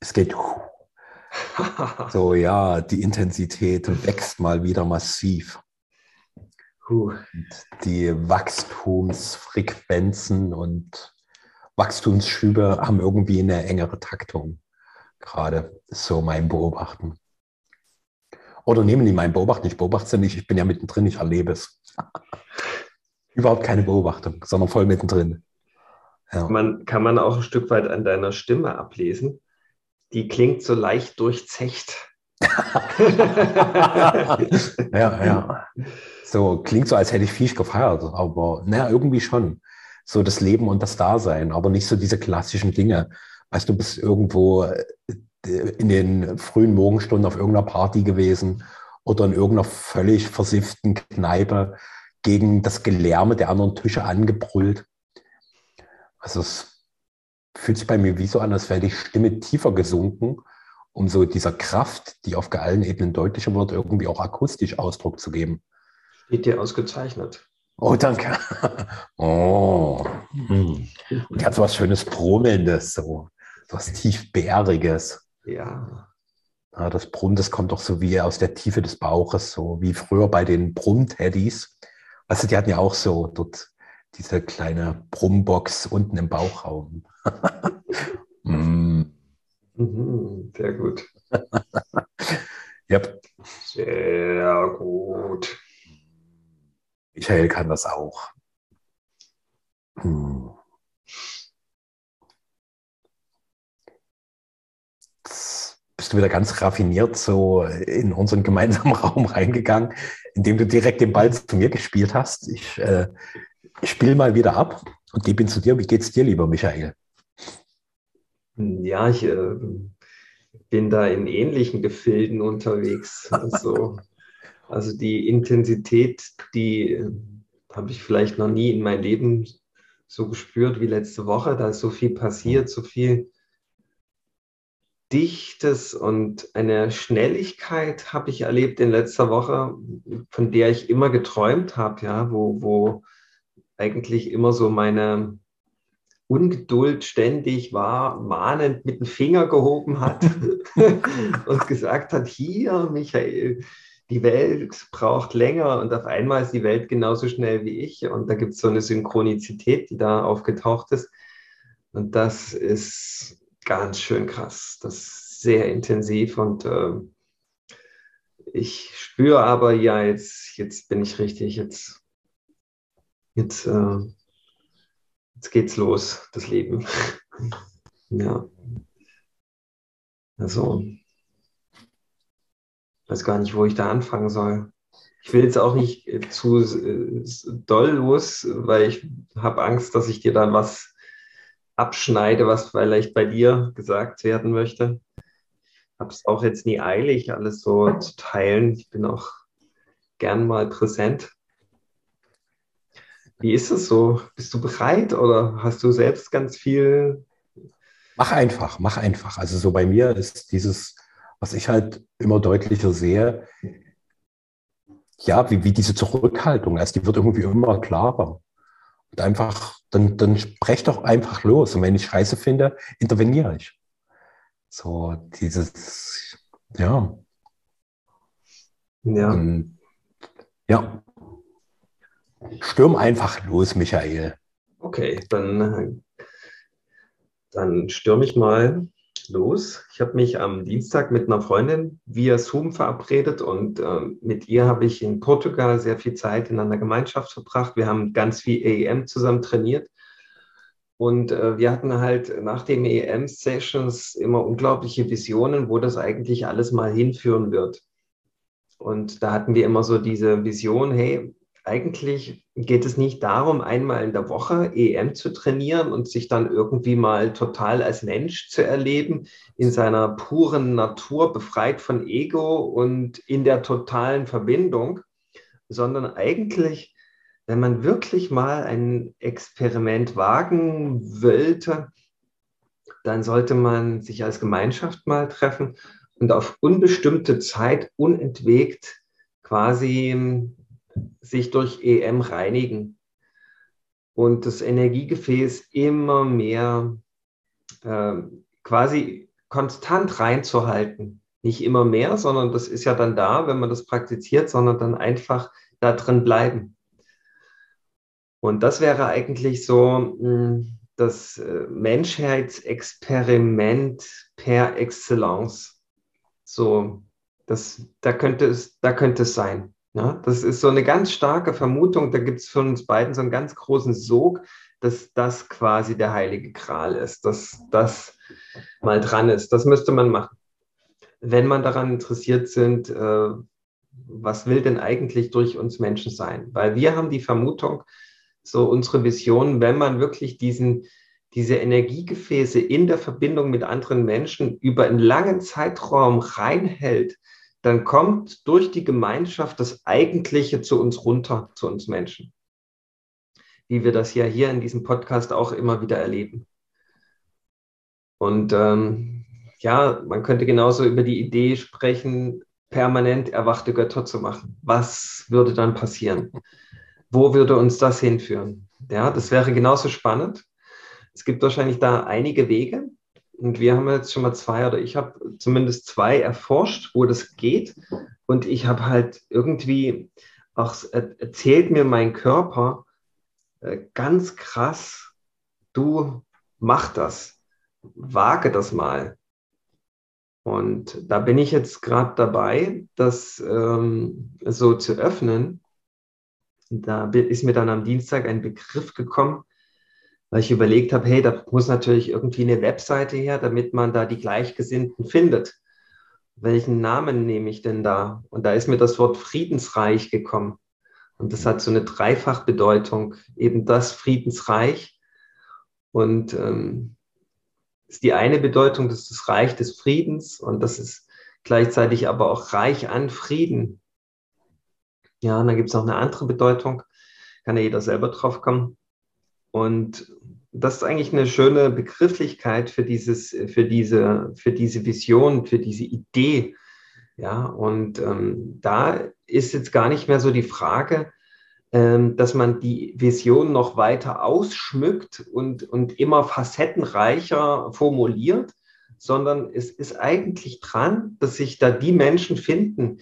es geht so, ja, die Intensität wächst mal wieder massiv. Und die Wachstumsfrequenzen und Wachstumsschübe haben irgendwie eine engere Taktung. Gerade so mein Beobachten. Oder nehmen die mein Beobachten, ich beobachte es ja nicht, ich bin ja mittendrin, ich erlebe es. Überhaupt keine Beobachtung, sondern voll mittendrin. Ja. Man, kann man auch ein Stück weit an deiner Stimme ablesen. Die klingt so leicht durchzecht. ja, ja. So klingt so, als hätte ich viel gefeiert, aber naja, irgendwie schon. So das Leben und das Dasein, aber nicht so diese klassischen Dinge. Weißt du, bist irgendwo äh, in den frühen Morgenstunden auf irgendeiner Party gewesen oder in irgendeiner völlig versifften Kneipe gegen das Gelärme der anderen Tische angebrüllt. Also es fühlt sich bei mir wie so an, als wäre die Stimme tiefer gesunken, um so dieser Kraft, die auf allen Ebenen deutlicher wird, irgendwie auch akustisch Ausdruck zu geben. Steht dir ausgezeichnet. Oh, danke. Oh. Hm. Und die hat so was Schönes Brummelndes, so was tiefbäriges. Ja. ja. Das Brummen, das kommt doch so wie aus der Tiefe des Bauches, so wie früher bei den Brummteddys. Weißt du, die hatten ja auch so dort diese kleine Brummbox unten im Bauchraum. mm. Sehr gut. yep. Sehr gut. Michael kann das auch. Hm. bist du wieder ganz raffiniert so in unseren gemeinsamen Raum reingegangen, indem du direkt den Ball zu mir gespielt hast. Ich, äh, ich spiele mal wieder ab und gebe ihn zu dir. Wie geht's dir, lieber Michael? Ja, ich äh, bin da in ähnlichen Gefilden unterwegs. Also, also die Intensität, die äh, habe ich vielleicht noch nie in meinem Leben so gespürt wie letzte Woche. Da ist so viel passiert, so viel Dichtes und eine Schnelligkeit habe ich erlebt in letzter Woche, von der ich immer geträumt habe, ja, wo, wo eigentlich immer so meine Ungeduld ständig war, mahnend mit dem Finger gehoben hat und gesagt hat, hier, Michael, die Welt braucht länger und auf einmal ist die Welt genauso schnell wie ich und da gibt es so eine Synchronizität, die da aufgetaucht ist. Und das ist ganz schön krass. Das ist sehr intensiv und äh, ich spüre aber, ja, jetzt, jetzt bin ich richtig, jetzt, jetzt, äh, jetzt geht's los, das Leben. ja. Also, ich weiß gar nicht, wo ich da anfangen soll. Ich will jetzt auch nicht zu äh, doll los, weil ich habe Angst, dass ich dir dann was abschneide, was vielleicht bei dir gesagt werden möchte. Ich habe es auch jetzt nie eilig, alles so zu teilen. Ich bin auch gern mal präsent. Wie ist es so? Bist du bereit oder hast du selbst ganz viel? Mach einfach, mach einfach. Also so bei mir ist dieses, was ich halt immer deutlicher sehe, ja, wie, wie diese Zurückhaltung, also die wird irgendwie immer klarer. Und einfach, dann, dann sprech doch einfach los. Und wenn ich Scheiße finde, interveniere ich. So, dieses, ja. Ja. Und, ja. Stürm einfach los, Michael. Okay, dann, dann stürme ich mal los. Ich habe mich am Dienstag mit einer Freundin via Zoom verabredet und äh, mit ihr habe ich in Portugal sehr viel Zeit in einer Gemeinschaft verbracht. Wir haben ganz viel EEM zusammen trainiert. Und äh, wir hatten halt nach den EM-Sessions immer unglaubliche Visionen, wo das eigentlich alles mal hinführen wird. Und da hatten wir immer so diese Vision, hey, eigentlich geht es nicht darum, einmal in der Woche EM zu trainieren und sich dann irgendwie mal total als Mensch zu erleben, in seiner puren Natur, befreit von Ego und in der totalen Verbindung, sondern eigentlich, wenn man wirklich mal ein Experiment wagen wollte, dann sollte man sich als Gemeinschaft mal treffen und auf unbestimmte Zeit unentwegt quasi sich durch EM reinigen und das Energiegefäß immer mehr äh, quasi konstant reinzuhalten. Nicht immer mehr, sondern das ist ja dann da, wenn man das praktiziert, sondern dann einfach da drin bleiben. Und das wäre eigentlich so hm, das äh, Menschheitsexperiment per Excellence. So, das, da, könnte es, da könnte es sein. Ja, das ist so eine ganz starke Vermutung. Da gibt es für uns beiden so einen ganz großen Sog, dass das quasi der heilige Gral ist, dass das mal dran ist. Das müsste man machen. Wenn man daran interessiert sind, äh, was will denn eigentlich durch uns Menschen sein? Weil wir haben die Vermutung, so unsere Vision, wenn man wirklich diesen, diese Energiegefäße in der Verbindung mit anderen Menschen über einen langen Zeitraum reinhält, dann kommt durch die Gemeinschaft das Eigentliche zu uns runter, zu uns Menschen. Wie wir das ja hier in diesem Podcast auch immer wieder erleben. Und ähm, ja, man könnte genauso über die Idee sprechen, permanent erwachte Götter zu machen. Was würde dann passieren? Wo würde uns das hinführen? Ja, das wäre genauso spannend. Es gibt wahrscheinlich da einige Wege. Und wir haben jetzt schon mal zwei oder ich habe zumindest zwei erforscht, wo das geht. Und ich habe halt irgendwie auch erzählt mir mein Körper äh, ganz krass, du mach das, wage das mal. Und da bin ich jetzt gerade dabei, das ähm, so zu öffnen. Da ist mir dann am Dienstag ein Begriff gekommen, weil ich überlegt habe, hey, da muss natürlich irgendwie eine Webseite her, damit man da die Gleichgesinnten findet. Welchen Namen nehme ich denn da? Und da ist mir das Wort Friedensreich gekommen. Und das hat so eine Dreifachbedeutung, eben das Friedensreich. Und ähm, ist die eine Bedeutung, das ist das Reich des Friedens und das ist gleichzeitig aber auch reich an Frieden. Ja, und dann gibt es noch eine andere Bedeutung, kann ja jeder selber drauf kommen. Und das ist eigentlich eine schöne Begrifflichkeit für, dieses, für, diese, für diese Vision, für diese Idee. Ja, und ähm, da ist jetzt gar nicht mehr so die Frage, ähm, dass man die Vision noch weiter ausschmückt und, und immer facettenreicher formuliert, sondern es ist eigentlich dran, dass sich da die Menschen finden,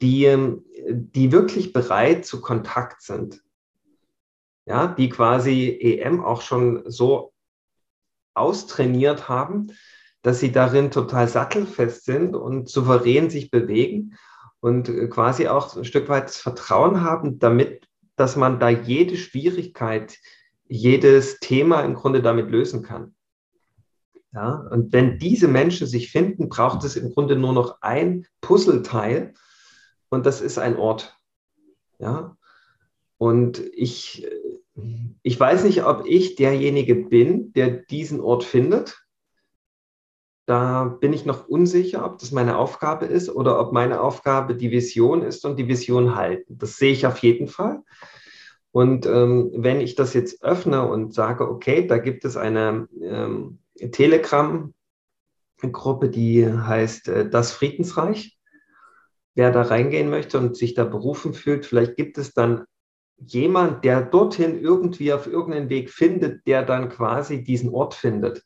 die, ähm, die wirklich bereit zu Kontakt sind ja, die quasi EM auch schon so austrainiert haben, dass sie darin total sattelfest sind und souverän sich bewegen und quasi auch ein Stück weit das Vertrauen haben, damit, dass man da jede Schwierigkeit, jedes Thema im Grunde damit lösen kann. Ja, und wenn diese Menschen sich finden, braucht es im Grunde nur noch ein Puzzleteil und das ist ein Ort. Ja, und ich, ich weiß nicht, ob ich derjenige bin, der diesen Ort findet. Da bin ich noch unsicher, ob das meine Aufgabe ist oder ob meine Aufgabe die Vision ist und die Vision halten. Das sehe ich auf jeden Fall. Und ähm, wenn ich das jetzt öffne und sage, okay, da gibt es eine ähm, Telegram-Gruppe, die heißt äh, Das Friedensreich. Wer da reingehen möchte und sich da berufen fühlt, vielleicht gibt es dann jemand, der dorthin irgendwie auf irgendeinen Weg findet, der dann quasi diesen Ort findet.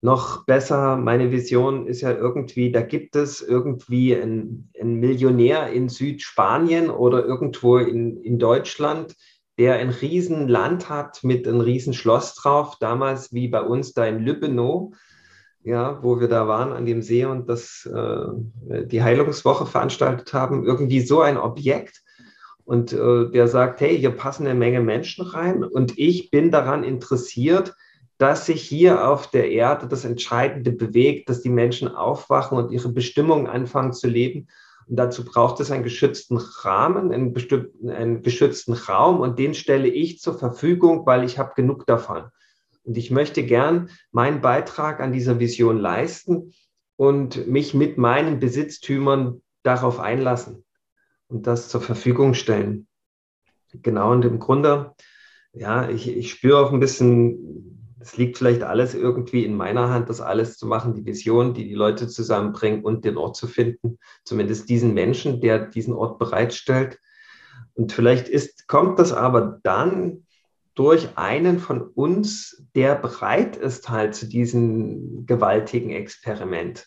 Noch besser, meine Vision ist ja irgendwie, da gibt es irgendwie einen, einen Millionär in Südspanien oder irgendwo in, in Deutschland, der ein Riesenland hat mit einem Riesenschloss drauf, damals wie bei uns da in Lübbenow, ja, wo wir da waren an dem See und das, äh, die Heilungswoche veranstaltet haben, irgendwie so ein Objekt und äh, der sagt, hey, hier passen eine Menge Menschen rein und ich bin daran interessiert, dass sich hier auf der Erde das Entscheidende bewegt, dass die Menschen aufwachen und ihre Bestimmung anfangen zu leben. Und dazu braucht es einen geschützten Rahmen, einen, bestimmten, einen geschützten Raum und den stelle ich zur Verfügung, weil ich habe genug davon. Und ich möchte gern meinen Beitrag an dieser Vision leisten und mich mit meinen Besitztümern darauf einlassen und das zur Verfügung stellen. Genau, und im Grunde, ja, ich, ich spüre auch ein bisschen, es liegt vielleicht alles irgendwie in meiner Hand, das alles zu machen, die Vision, die die Leute zusammenbringen und den Ort zu finden, zumindest diesen Menschen, der diesen Ort bereitstellt. Und vielleicht ist, kommt das aber dann durch einen von uns, der bereit ist halt zu diesem gewaltigen Experiment.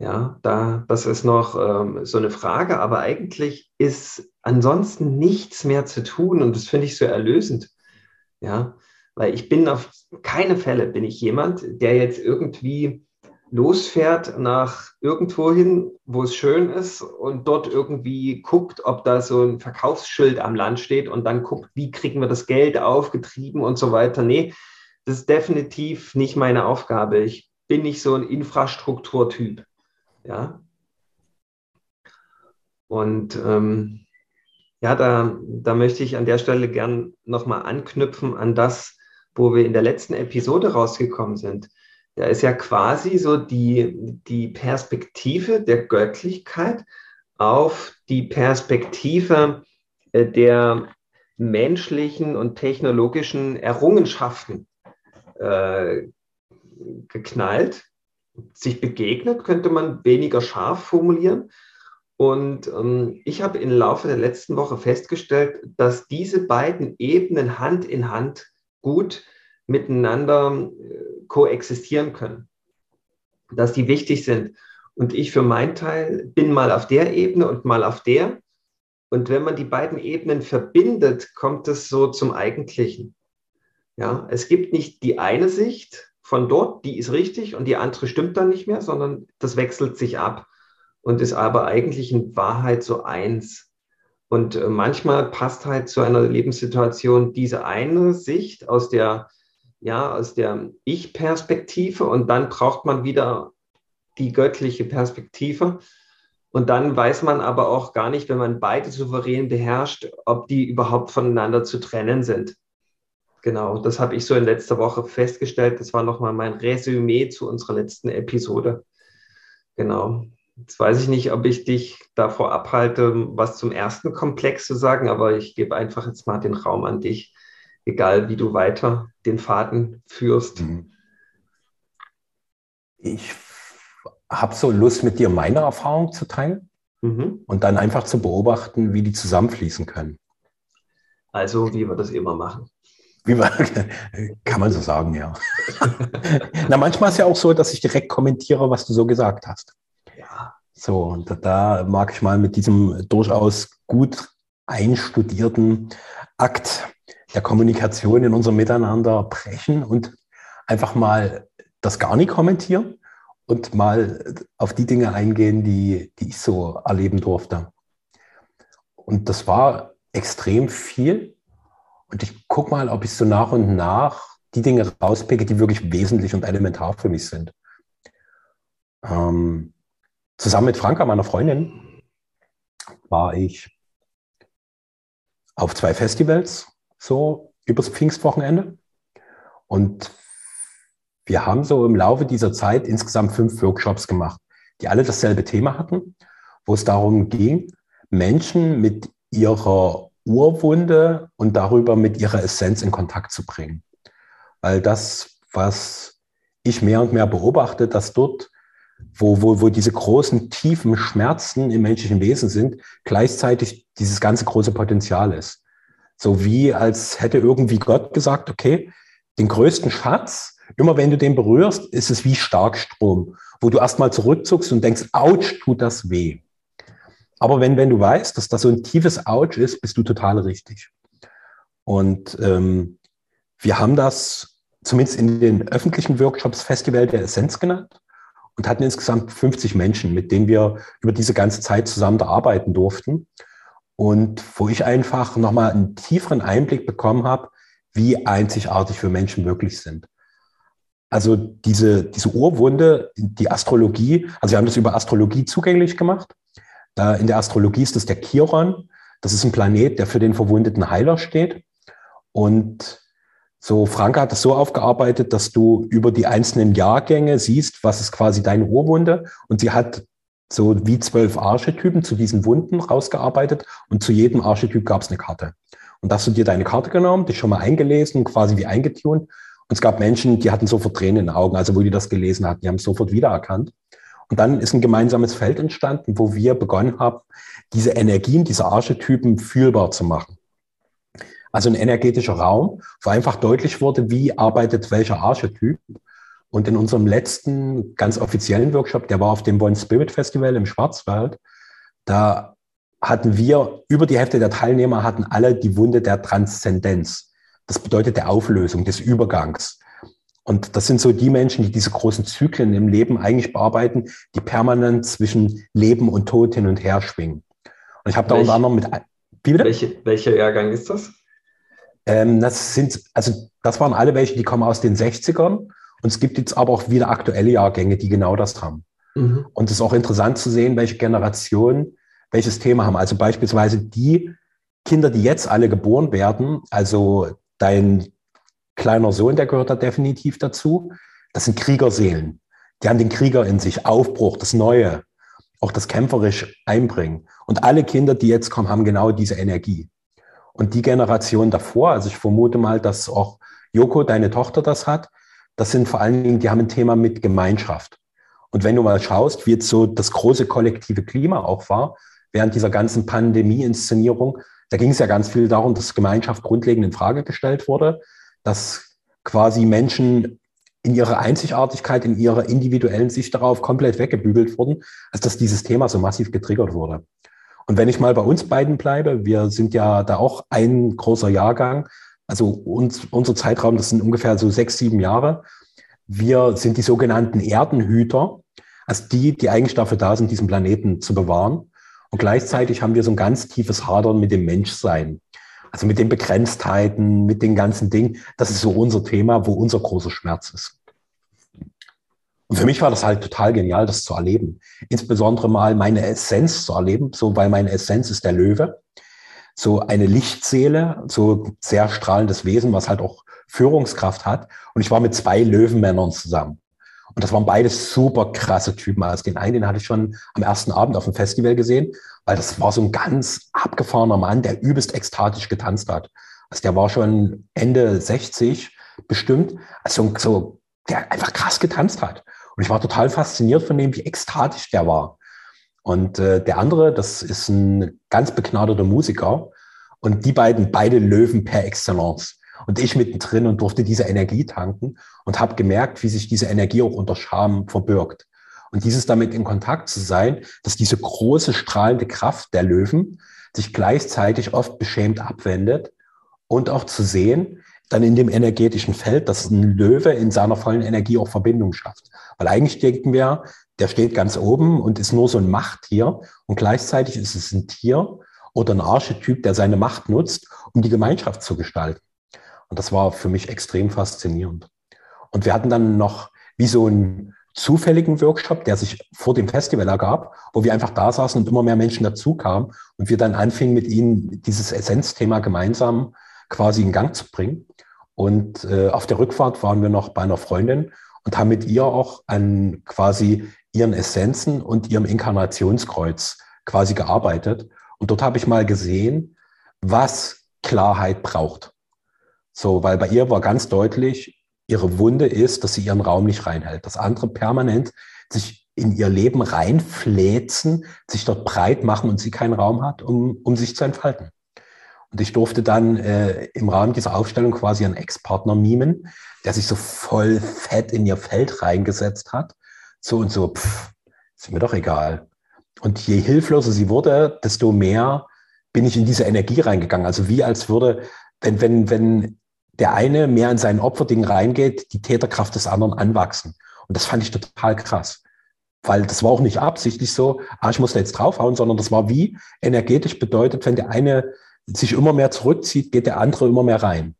Ja, da, das ist noch ähm, so eine Frage, aber eigentlich ist ansonsten nichts mehr zu tun und das finde ich so erlösend. Ja, weil ich bin auf keine Fälle bin ich jemand, der jetzt irgendwie losfährt nach irgendwo hin, wo es schön ist und dort irgendwie guckt, ob da so ein Verkaufsschild am Land steht und dann guckt, wie kriegen wir das Geld aufgetrieben und so weiter. Nee, das ist definitiv nicht meine Aufgabe. Ich bin nicht so ein Infrastrukturtyp. Ja. Und ähm, ja, da, da möchte ich an der Stelle gern nochmal anknüpfen an das, wo wir in der letzten Episode rausgekommen sind. Da ist ja quasi so die, die Perspektive der Göttlichkeit auf die Perspektive äh, der menschlichen und technologischen Errungenschaften äh, geknallt sich begegnet, könnte man weniger scharf formulieren. Und ähm, ich habe im Laufe der letzten Woche festgestellt, dass diese beiden Ebenen Hand in Hand gut miteinander äh, koexistieren können, dass die wichtig sind. Und ich für meinen Teil bin mal auf der Ebene und mal auf der. Und wenn man die beiden Ebenen verbindet, kommt es so zum Eigentlichen. Ja, es gibt nicht die eine Sicht, von dort, die ist richtig und die andere stimmt dann nicht mehr, sondern das wechselt sich ab und ist aber eigentlich in Wahrheit so eins. Und äh, manchmal passt halt zu einer Lebenssituation diese eine Sicht aus der, ja, aus der Ich-Perspektive und dann braucht man wieder die göttliche Perspektive. Und dann weiß man aber auch gar nicht, wenn man beide souverän beherrscht, ob die überhaupt voneinander zu trennen sind. Genau, das habe ich so in letzter Woche festgestellt. Das war nochmal mein Resümee zu unserer letzten Episode. Genau. Jetzt weiß ich nicht, ob ich dich davor abhalte, was zum ersten Komplex zu sagen, aber ich gebe einfach jetzt mal den Raum an dich, egal wie du weiter den Faden führst. Mhm. Ich habe so Lust, mit dir meine Erfahrung zu teilen mhm. und dann einfach zu beobachten, wie die zusammenfließen können. Also, wie wir das immer machen. Wie man, kann man so sagen, ja. Na, manchmal ist es ja auch so, dass ich direkt kommentiere, was du so gesagt hast. Ja. So, und da mag ich mal mit diesem durchaus gut einstudierten Akt der Kommunikation in unserem Miteinander brechen und einfach mal das gar nicht kommentieren und mal auf die Dinge eingehen, die, die ich so erleben durfte. Und das war extrem viel und ich gucke mal, ob ich so nach und nach die Dinge rauspicke, die wirklich wesentlich und elementar für mich sind. Ähm, zusammen mit Franka, meiner Freundin, war ich auf zwei Festivals, so übers Pfingstwochenende. Und wir haben so im Laufe dieser Zeit insgesamt fünf Workshops gemacht, die alle dasselbe Thema hatten, wo es darum ging, Menschen mit ihrer Urwunde und darüber mit ihrer Essenz in Kontakt zu bringen. Weil das, was ich mehr und mehr beobachte, dass dort, wo, wo, wo diese großen, tiefen Schmerzen im menschlichen Wesen sind, gleichzeitig dieses ganze große Potenzial ist. So wie als hätte irgendwie Gott gesagt, okay, den größten Schatz, immer wenn du den berührst, ist es wie Starkstrom, wo du erstmal zurückzuckst und denkst, ouch, tut das weh. Aber wenn, wenn du weißt, dass das so ein tiefes Ouch ist, bist du total richtig. Und ähm, wir haben das zumindest in den öffentlichen Workshops Festival der Essenz genannt und hatten insgesamt 50 Menschen, mit denen wir über diese ganze Zeit zusammen arbeiten durften. Und wo ich einfach nochmal einen tieferen Einblick bekommen habe, wie einzigartig wir Menschen wirklich sind. Also diese, diese Urwunde, die Astrologie, also wir haben das über Astrologie zugänglich gemacht in der Astrologie ist das der Chiron. Das ist ein Planet, der für den verwundeten Heiler steht. Und so, Franka hat das so aufgearbeitet, dass du über die einzelnen Jahrgänge siehst, was ist quasi deine Urwunde. Und sie hat so wie zwölf Archetypen zu diesen Wunden rausgearbeitet und zu jedem Archetyp gab es eine Karte. Und da hast du dir deine Karte genommen, dich schon mal eingelesen, quasi wie eingetunt. Und es gab Menschen, die hatten sofort Tränen in den Augen, also wo die das gelesen hatten, die haben es sofort wiedererkannt. Und dann ist ein gemeinsames Feld entstanden, wo wir begonnen haben, diese Energien, diese Archetypen fühlbar zu machen. Also ein energetischer Raum, wo einfach deutlich wurde, wie arbeitet welcher Archetyp. Und in unserem letzten ganz offiziellen Workshop, der war auf dem One Spirit Festival im Schwarzwald, da hatten wir, über die Hälfte der Teilnehmer hatten alle die Wunde der Transzendenz. Das bedeutet der Auflösung, des Übergangs. Und das sind so die Menschen, die diese großen Zyklen im Leben eigentlich bearbeiten, die permanent zwischen Leben und Tod hin und her schwingen. Und ich habe da unter anderem mit. Wie bitte? Welche, welcher Jahrgang ist das? Ähm, das sind, also das waren alle welche, die kommen aus den 60ern. Und es gibt jetzt aber auch wieder aktuelle Jahrgänge, die genau das haben. Mhm. Und es ist auch interessant zu sehen, welche Generationen welches Thema haben. Also beispielsweise die Kinder, die jetzt alle geboren werden, also dein kleiner Sohn, der gehört da definitiv dazu. Das sind Kriegerseelen. Die haben den Krieger in sich, Aufbruch, das Neue, auch das kämpferisch einbringen. Und alle Kinder, die jetzt kommen, haben genau diese Energie. Und die Generation davor, also ich vermute mal, dass auch Joko, deine Tochter, das hat, das sind vor allen Dingen, die haben ein Thema mit Gemeinschaft. Und wenn du mal schaust, wie jetzt so das große kollektive Klima auch war, während dieser ganzen Pandemie-Inszenierung, da ging es ja ganz viel darum, dass Gemeinschaft grundlegend in Frage gestellt wurde dass quasi Menschen in ihrer Einzigartigkeit, in ihrer individuellen Sicht darauf komplett weggebügelt wurden, als dass dieses Thema so massiv getriggert wurde. Und wenn ich mal bei uns beiden bleibe, wir sind ja da auch ein großer Jahrgang, also uns, unser Zeitraum, das sind ungefähr so sechs, sieben Jahre. Wir sind die sogenannten Erdenhüter, also die, die eigentlich dafür da sind, diesen Planeten zu bewahren. Und gleichzeitig haben wir so ein ganz tiefes Hadern mit dem Menschsein. Also mit den Begrenztheiten, mit den ganzen Dingen. Das ist so unser Thema, wo unser großer Schmerz ist. Und für mich war das halt total genial, das zu erleben. Insbesondere mal meine Essenz zu erleben, so weil meine Essenz ist der Löwe. So eine Lichtseele, so sehr strahlendes Wesen, was halt auch Führungskraft hat. Und ich war mit zwei Löwenmännern zusammen. Und das waren beides super krasse Typen. Also den einen, den hatte ich schon am ersten Abend auf dem Festival gesehen, weil das war so ein ganz abgefahrener Mann, der übelst ekstatisch getanzt hat. Also der war schon Ende 60 bestimmt, also so, der einfach krass getanzt hat. Und ich war total fasziniert von dem, wie ekstatisch der war. Und äh, der andere, das ist ein ganz begnadeter Musiker. Und die beiden, beide Löwen per Excellence. Und ich mittendrin und durfte diese Energie tanken und habe gemerkt, wie sich diese Energie auch unter Scham verbirgt. Und dieses damit in Kontakt zu sein, dass diese große strahlende Kraft der Löwen sich gleichzeitig oft beschämt abwendet und auch zu sehen, dann in dem energetischen Feld, dass ein Löwe in seiner vollen Energie auch Verbindung schafft. Weil eigentlich denken wir, der steht ganz oben und ist nur so ein Machttier und gleichzeitig ist es ein Tier oder ein Archetyp, der seine Macht nutzt, um die Gemeinschaft zu gestalten. Und das war für mich extrem faszinierend. Und wir hatten dann noch wie so einen zufälligen Workshop, der sich vor dem Festival ergab, wo wir einfach da saßen und immer mehr Menschen dazukamen und wir dann anfingen mit ihnen dieses Essenzthema gemeinsam quasi in Gang zu bringen. Und äh, auf der Rückfahrt waren wir noch bei einer Freundin und haben mit ihr auch an quasi ihren Essenzen und ihrem Inkarnationskreuz quasi gearbeitet. Und dort habe ich mal gesehen, was Klarheit braucht. So, weil bei ihr war ganz deutlich, ihre Wunde ist, dass sie ihren Raum nicht reinhält. Das andere permanent sich in ihr Leben reinfläzen, sich dort breit machen und sie keinen Raum hat, um, um sich zu entfalten. Und ich durfte dann äh, im Rahmen dieser Aufstellung quasi einen Ex-Partner mimen, der sich so voll fett in ihr Feld reingesetzt hat. So und so, pff, ist mir doch egal. Und je hilfloser sie wurde, desto mehr bin ich in diese Energie reingegangen. Also wie als würde, wenn, wenn, wenn der eine mehr in sein Opferding reingeht, die Täterkraft des anderen anwachsen. Und das fand ich total krass. Weil das war auch nicht absichtlich so, ah, ich muss da jetzt draufhauen, sondern das war wie energetisch bedeutet, wenn der eine sich immer mehr zurückzieht, geht der andere immer mehr rein.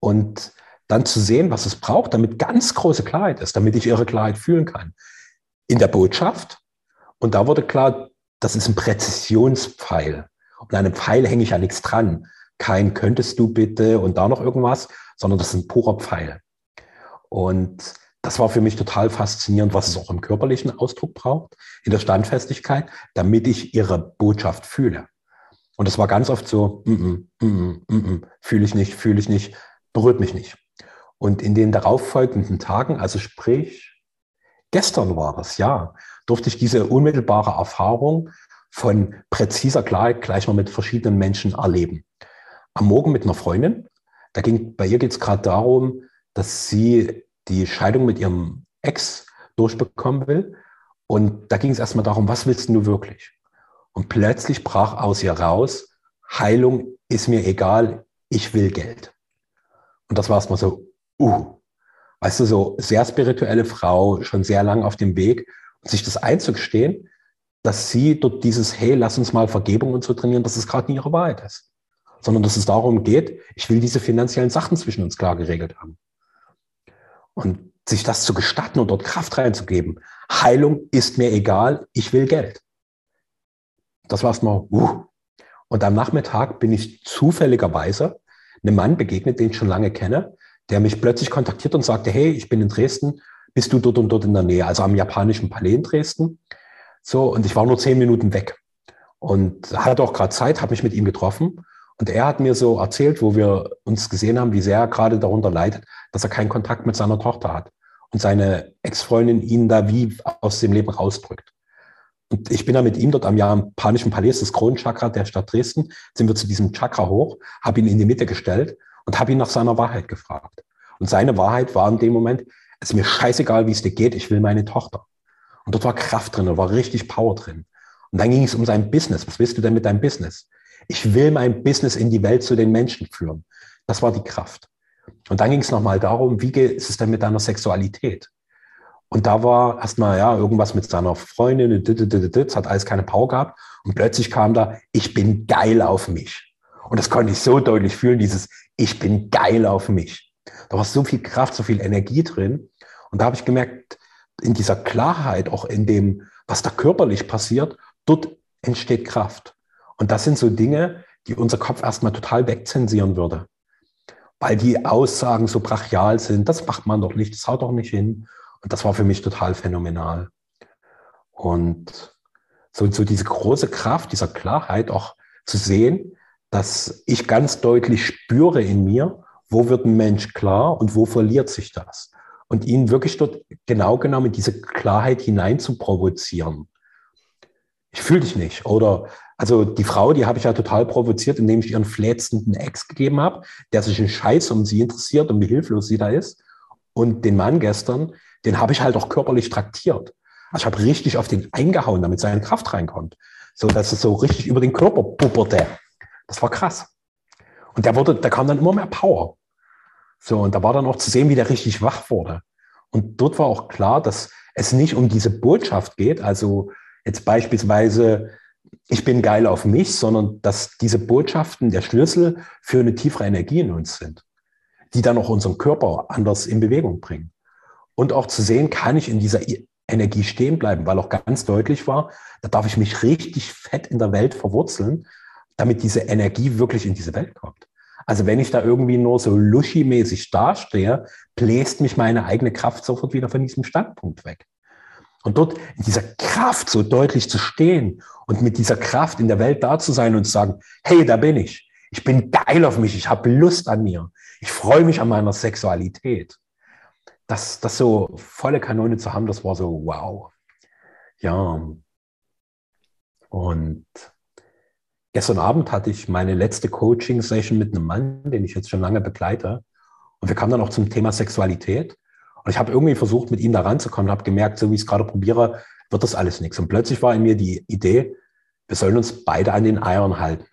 Und dann zu sehen, was es braucht, damit ganz große Klarheit ist, damit ich ihre Klarheit fühlen kann. In der Botschaft. Und da wurde klar, das ist ein Präzisionspfeil. Und an einem Pfeil hänge ich ja nichts dran kein könntest du bitte und da noch irgendwas, sondern das ist ein purer Pfeil. Und das war für mich total faszinierend, was es auch im körperlichen Ausdruck braucht, in der Standfestigkeit, damit ich ihre Botschaft fühle. Und das war ganz oft so, mm -mm, mm, mm, mm fühle ich nicht, fühle ich nicht, berührt mich nicht. Und in den darauffolgenden Tagen, also sprich, gestern war es, ja, durfte ich diese unmittelbare Erfahrung von präziser Klarheit gleich mal mit verschiedenen Menschen erleben. Am Morgen mit einer Freundin. Da ging, bei ihr geht es gerade darum, dass sie die Scheidung mit ihrem Ex durchbekommen will. Und da ging es erstmal darum, was willst du wirklich? Und plötzlich brach aus ihr raus, Heilung ist mir egal, ich will Geld. Und das war erstmal so, uh, weißt du, so sehr spirituelle Frau, schon sehr lang auf dem Weg, und sich das einzugestehen, dass sie dort dieses, hey, lass uns mal Vergebung und so trainieren, dass es gerade nicht ihre Wahrheit ist. Sondern dass es darum geht, ich will diese finanziellen Sachen zwischen uns klar geregelt haben. Und sich das zu gestatten und dort Kraft reinzugeben. Heilung ist mir egal, ich will Geld. Das war erstmal, uh. Und am Nachmittag bin ich zufälligerweise einem Mann begegnet, den ich schon lange kenne, der mich plötzlich kontaktiert und sagte, hey, ich bin in Dresden, bist du dort und dort in der Nähe, also am japanischen Palais in Dresden. So, und ich war nur zehn Minuten weg und hatte auch gerade Zeit, habe mich mit ihm getroffen. Und er hat mir so erzählt, wo wir uns gesehen haben, wie sehr er gerade darunter leidet, dass er keinen Kontakt mit seiner Tochter hat und seine Ex-Freundin ihn da wie aus dem Leben rausdrückt. Und ich bin da mit ihm dort am japanischen Palais, das Kronenchakra der Stadt Dresden, sind wir zu diesem Chakra hoch, habe ihn in die Mitte gestellt und habe ihn nach seiner Wahrheit gefragt. Und seine Wahrheit war in dem Moment, es ist mir scheißegal, wie es dir geht, ich will meine Tochter. Und dort war Kraft drin, da war richtig Power drin. Und dann ging es um sein Business. Was willst du denn mit deinem Business? Ich will mein Business in die Welt zu den Menschen führen. Das war die Kraft. Und dann ging es nochmal darum, wie ist es denn mit deiner Sexualität? Und da war erstmal, ja, irgendwas mit seiner Freundin, das hat alles keine Power gehabt. Und plötzlich kam da, ich bin geil auf mich. Und das konnte ich so deutlich fühlen, dieses, ich bin geil auf mich. Da war so viel Kraft, so viel Energie drin. Und da habe ich gemerkt, in dieser Klarheit, auch in dem, was da körperlich passiert, dort entsteht Kraft. Und das sind so Dinge, die unser Kopf erstmal total wegzensieren würde. Weil die Aussagen so brachial sind, das macht man doch nicht, das haut doch nicht hin. Und das war für mich total phänomenal. Und so, so diese große Kraft, dieser Klarheit auch zu sehen, dass ich ganz deutlich spüre in mir, wo wird ein Mensch klar und wo verliert sich das? Und ihn wirklich dort genau genommen diese Klarheit hinein zu provozieren. Ich fühle dich nicht. Oder also die Frau, die habe ich ja total provoziert, indem ich ihren flätzenden Ex gegeben habe, der sich einen Scheiß um sie interessiert und wie hilflos sie da ist. Und den Mann gestern, den habe ich halt auch körperlich traktiert. Also ich habe richtig auf den eingehauen, damit seine Kraft reinkommt. So dass es so richtig über den Körper pupperte. Das war krass. Und der wurde, da kam dann immer mehr Power. So, und da war dann auch zu sehen, wie der richtig wach wurde. Und dort war auch klar, dass es nicht um diese Botschaft geht, also jetzt beispielsweise, ich bin geil auf mich, sondern dass diese Botschaften der Schlüssel für eine tiefere Energie in uns sind, die dann auch unseren Körper anders in Bewegung bringen. Und auch zu sehen, kann ich in dieser Energie stehen bleiben, weil auch ganz deutlich war, da darf ich mich richtig fett in der Welt verwurzeln, damit diese Energie wirklich in diese Welt kommt. Also wenn ich da irgendwie nur so luschi-mäßig dastehe, bläst mich meine eigene Kraft sofort wieder von diesem Standpunkt weg. Und dort in dieser Kraft so deutlich zu stehen und mit dieser Kraft in der Welt da zu sein und zu sagen, hey, da bin ich. Ich bin geil auf mich. Ich habe Lust an mir. Ich freue mich an meiner Sexualität. Das, das so volle Kanone zu haben, das war so wow. Ja. Und gestern Abend hatte ich meine letzte Coaching-Session mit einem Mann, den ich jetzt schon lange begleite. Und wir kamen dann auch zum Thema Sexualität. Und ich habe irgendwie versucht, mit ihm da ranzukommen, habe gemerkt, so wie ich es gerade probiere, wird das alles nichts. Und plötzlich war in mir die Idee, wir sollen uns beide an den Eiern halten.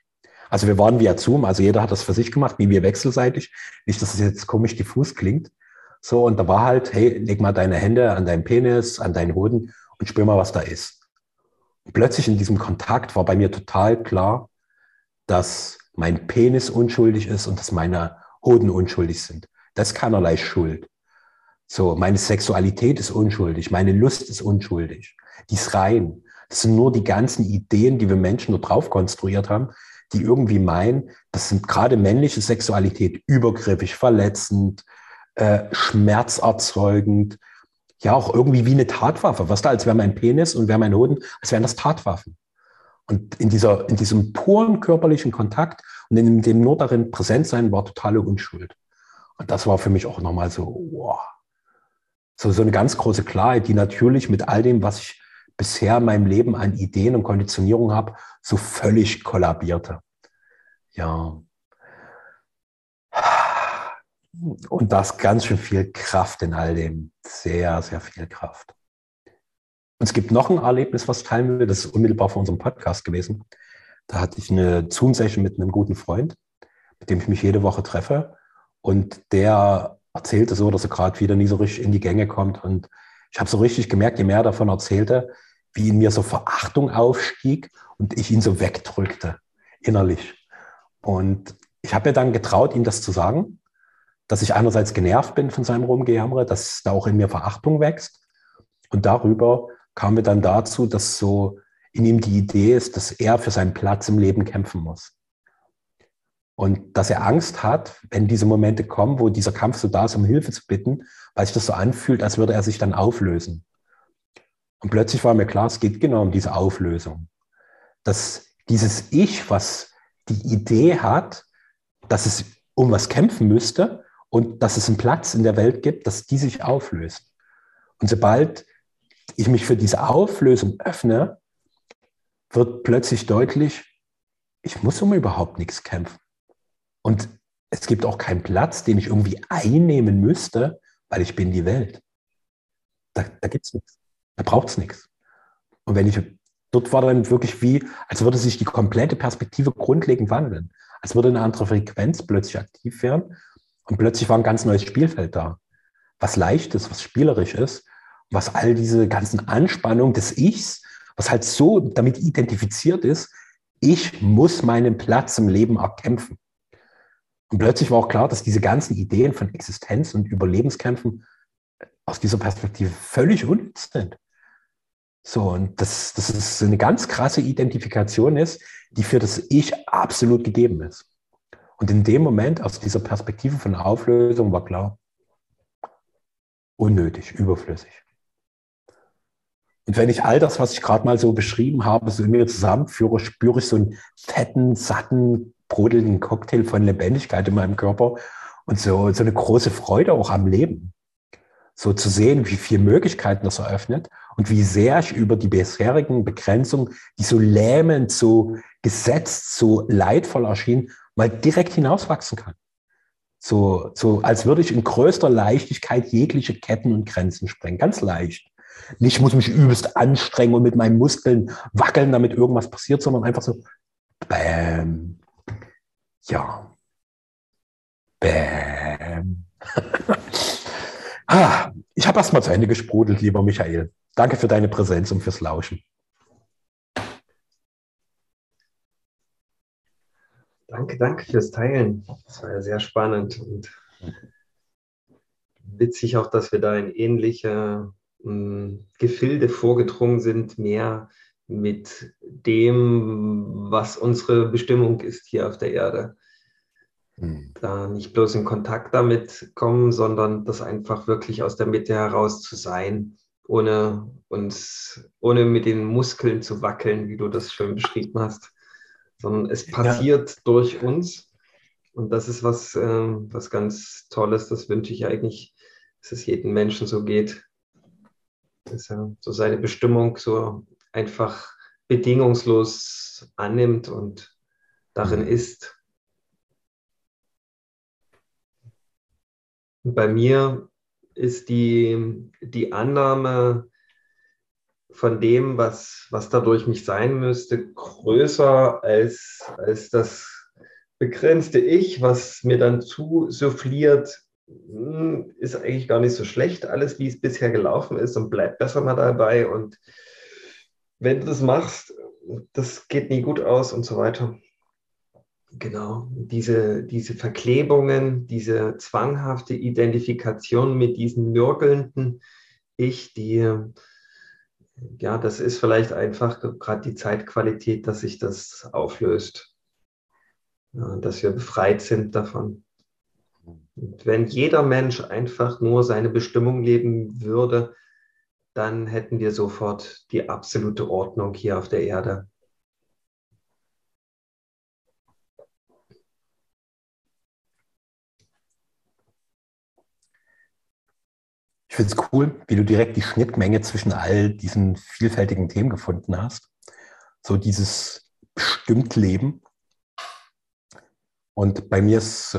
Also wir waren via Zoom, also jeder hat das für sich gemacht, wie wir wechselseitig. Nicht, dass es jetzt komisch diffus klingt. So, und da war halt, hey, leg mal deine Hände an deinen Penis, an deinen Hoden und spür mal, was da ist. Und plötzlich in diesem Kontakt war bei mir total klar, dass mein Penis unschuldig ist und dass meine Hoden unschuldig sind. Das ist keinerlei Schuld. So, meine Sexualität ist unschuldig, meine Lust ist unschuldig. Die ist rein. Das sind nur die ganzen Ideen, die wir Menschen nur drauf konstruiert haben, die irgendwie meinen, das sind gerade männliche Sexualität übergriffig, verletzend, äh, schmerzerzeugend, ja auch irgendwie wie eine Tatwaffe. Was da, als wäre mein Penis und wäre mein Hoden, als wären das Tatwaffen. Und in, dieser, in diesem puren körperlichen Kontakt und in dem nur darin präsent sein, war totale Unschuld. Und das war für mich auch nochmal so, wow, so, so eine ganz große Klarheit, die natürlich mit all dem, was ich bisher in meinem Leben an Ideen und Konditionierung habe, so völlig kollabierte. Ja. Und da ist ganz schön viel Kraft in all dem. Sehr, sehr viel Kraft. Und es gibt noch ein Erlebnis, was teilen will. Das ist unmittelbar vor unserem Podcast gewesen. Da hatte ich eine Zoom-Session mit einem guten Freund, mit dem ich mich jede Woche treffe. Und der erzählte so, dass er gerade wieder nie so richtig in die Gänge kommt. Und ich habe so richtig gemerkt, je mehr er davon erzählte, wie in mir so Verachtung aufstieg und ich ihn so wegdrückte, innerlich. Und ich habe mir dann getraut, ihm das zu sagen, dass ich einerseits genervt bin von seinem Rumgejammer, dass da auch in mir Verachtung wächst. Und darüber kamen wir dann dazu, dass so in ihm die Idee ist, dass er für seinen Platz im Leben kämpfen muss. Und dass er Angst hat, wenn diese Momente kommen, wo dieser Kampf so da ist, um Hilfe zu bitten, weil sich das so anfühlt, als würde er sich dann auflösen. Und plötzlich war mir klar, es geht genau um diese Auflösung. Dass dieses Ich, was die Idee hat, dass es um was kämpfen müsste und dass es einen Platz in der Welt gibt, dass die sich auflöst. Und sobald ich mich für diese Auflösung öffne, wird plötzlich deutlich, ich muss um überhaupt nichts kämpfen. Und es gibt auch keinen Platz, den ich irgendwie einnehmen müsste, weil ich bin die Welt. Da, da gibt es nichts. Da braucht es nichts. Und wenn ich, dort war dann wirklich wie, als würde sich die komplette Perspektive grundlegend wandeln. Als würde eine andere Frequenz plötzlich aktiv werden. Und plötzlich war ein ganz neues Spielfeld da. Was leicht ist, was spielerisch ist, was all diese ganzen Anspannungen des Ichs, was halt so damit identifiziert ist, ich muss meinen Platz im Leben erkämpfen. Und plötzlich war auch klar, dass diese ganzen Ideen von Existenz und Überlebenskämpfen aus dieser Perspektive völlig unnütz sind. So, und das, das ist eine ganz krasse Identifikation ist, die für das Ich absolut gegeben ist. Und in dem Moment, aus dieser Perspektive von Auflösung, war klar, unnötig, überflüssig. Und wenn ich all das, was ich gerade mal so beschrieben habe, so in mir zusammenführe, spüre ich so einen fetten, satten, brodelnden Cocktail von Lebendigkeit in meinem Körper und so, so eine große Freude auch am Leben so zu sehen, wie viele Möglichkeiten das eröffnet und wie sehr ich über die bisherigen Begrenzungen, die so lähmend, so gesetzt, so leidvoll erschienen, mal direkt hinauswachsen kann. So, so als würde ich in größter Leichtigkeit jegliche Ketten und Grenzen sprengen. Ganz leicht. Nicht muss mich übelst anstrengen und mit meinen Muskeln wackeln, damit irgendwas passiert, sondern einfach so, bäm. Ja. Bäm. Ah, ich habe erst mal zu Ende gesprudelt, lieber Michael. Danke für deine Präsenz und fürs Lauschen. Danke, danke fürs Teilen. Das war ja sehr spannend und witzig auch, dass wir da in ähnliche äh, Gefilde vorgedrungen sind, mehr mit dem, was unsere Bestimmung ist hier auf der Erde. Mhm. Da nicht bloß in Kontakt damit kommen, sondern das einfach wirklich aus der Mitte heraus zu sein, ohne uns, ohne mit den Muskeln zu wackeln, wie du das schön beschrieben hast, sondern es passiert ja. durch uns. Und das ist was, äh, was ganz Tolles. Das wünsche ich eigentlich, dass es jedem Menschen so geht, dass er so seine Bestimmung so einfach bedingungslos annimmt und darin mhm. ist. Bei mir ist die, die Annahme von dem, was, was dadurch mich sein müsste, größer als, als das begrenzte Ich, was mir dann zu souffliert, hm, ist eigentlich gar nicht so schlecht, alles wie es bisher gelaufen ist und bleibt besser mal dabei. Und wenn du das machst, das geht nie gut aus und so weiter. Genau, diese, diese Verklebungen, diese zwanghafte Identifikation mit diesem nörgelnden Ich, die, ja, das ist vielleicht einfach gerade die Zeitqualität, dass sich das auflöst, ja, dass wir befreit sind davon. Und wenn jeder Mensch einfach nur seine Bestimmung leben würde, dann hätten wir sofort die absolute Ordnung hier auf der Erde. Ich finde es cool, wie du direkt die Schnittmenge zwischen all diesen vielfältigen Themen gefunden hast. So dieses bestimmt Leben. Und bei mir ist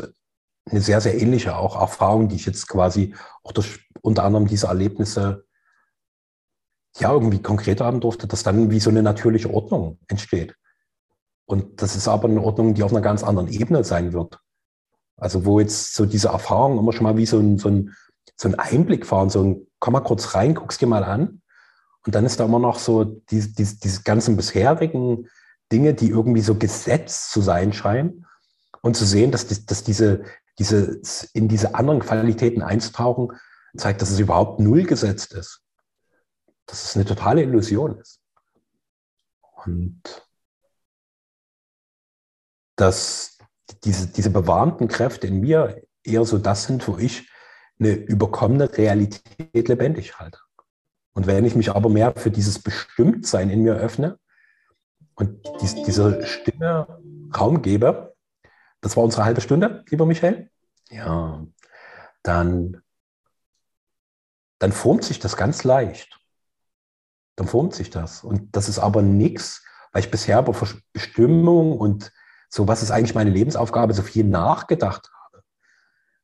eine sehr, sehr ähnliche auch Erfahrung, die ich jetzt quasi auch durch unter anderem diese Erlebnisse ja irgendwie konkret haben durfte, dass dann wie so eine natürliche Ordnung entsteht. Und das ist aber eine Ordnung, die auf einer ganz anderen Ebene sein wird. Also wo jetzt so diese Erfahrung immer schon mal wie so ein, so ein, so ein Einblick fahren, so ein, komm mal kurz rein, guck's dir mal an. Und dann ist da immer noch so diese, diese, diese ganzen bisherigen Dinge, die irgendwie so gesetzt zu sein scheinen. Und zu sehen, dass, die, dass diese, diese, in diese anderen Qualitäten einzutauchen, zeigt, dass es überhaupt null gesetzt ist. Dass es eine totale Illusion ist. Und dass diese, diese bewahrenden Kräfte in mir eher so das sind, wo ich eine überkommene Realität lebendig halte. Und wenn ich mich aber mehr für dieses Bestimmtsein in mir öffne und dies, dieser Stimme Raum gebe, das war unsere halbe Stunde, lieber Michael, ja, dann, dann formt sich das ganz leicht. Dann formt sich das. Und das ist aber nichts, weil ich bisher über Bestimmung und so, was ist eigentlich meine Lebensaufgabe, so viel nachgedacht habe.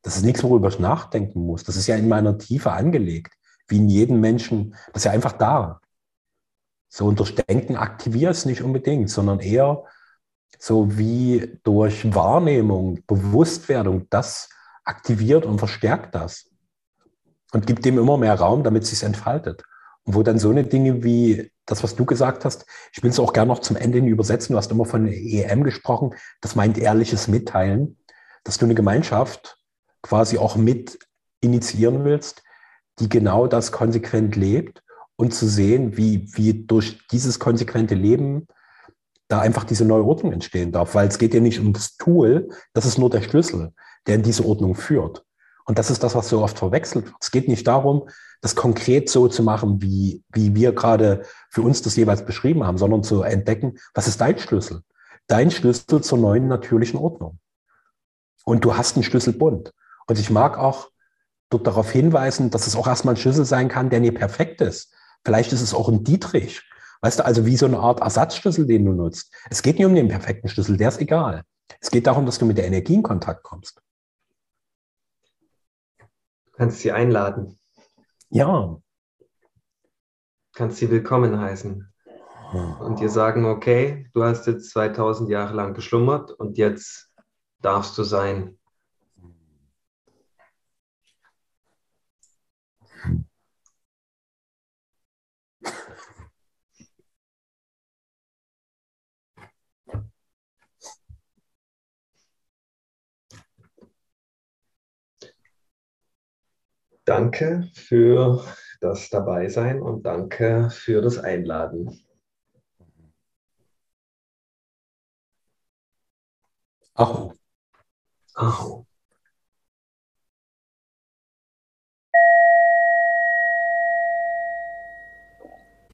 Das ist nichts, worüber ich nachdenken muss. Das ist ja in meiner Tiefe angelegt, wie in jedem Menschen. Das ist ja einfach da. So, und durch Denken aktiviert es nicht unbedingt, sondern eher so wie durch Wahrnehmung, Bewusstwerdung, das aktiviert und verstärkt das und gibt dem immer mehr Raum, damit es sich entfaltet. Und wo dann so eine Dinge wie das, was du gesagt hast, ich will es auch gerne noch zum Ende hin übersetzen. Du hast immer von EM gesprochen. Das meint ehrliches Mitteilen, dass du eine Gemeinschaft quasi auch mit initiieren willst, die genau das konsequent lebt und zu sehen, wie, wie durch dieses konsequente Leben da einfach diese neue Ordnung entstehen darf, weil es geht ja nicht um das Tool, das ist nur der Schlüssel, der in diese Ordnung führt. Und das ist das, was so oft verwechselt wird. Es geht nicht darum, das konkret so zu machen, wie, wie wir gerade für uns das jeweils beschrieben haben, sondern zu entdecken, was ist dein Schlüssel? Dein Schlüssel zur neuen natürlichen Ordnung. Und du hast einen Schlüsselbund. Und ich mag auch dort darauf hinweisen, dass es auch erstmal ein Schlüssel sein kann, der nie perfekt ist. Vielleicht ist es auch ein Dietrich. Weißt du, also wie so eine Art Ersatzschlüssel, den du nutzt. Es geht nicht um den perfekten Schlüssel, der ist egal. Es geht darum, dass du mit der Energie in Kontakt kommst. Du kannst sie einladen. Ja. Kannst sie willkommen heißen. Und dir sagen, okay, du hast jetzt 2000 Jahre lang geschlummert und jetzt darfst du sein. Danke für das Dabeisein und danke für das Einladen. Aho. Aho.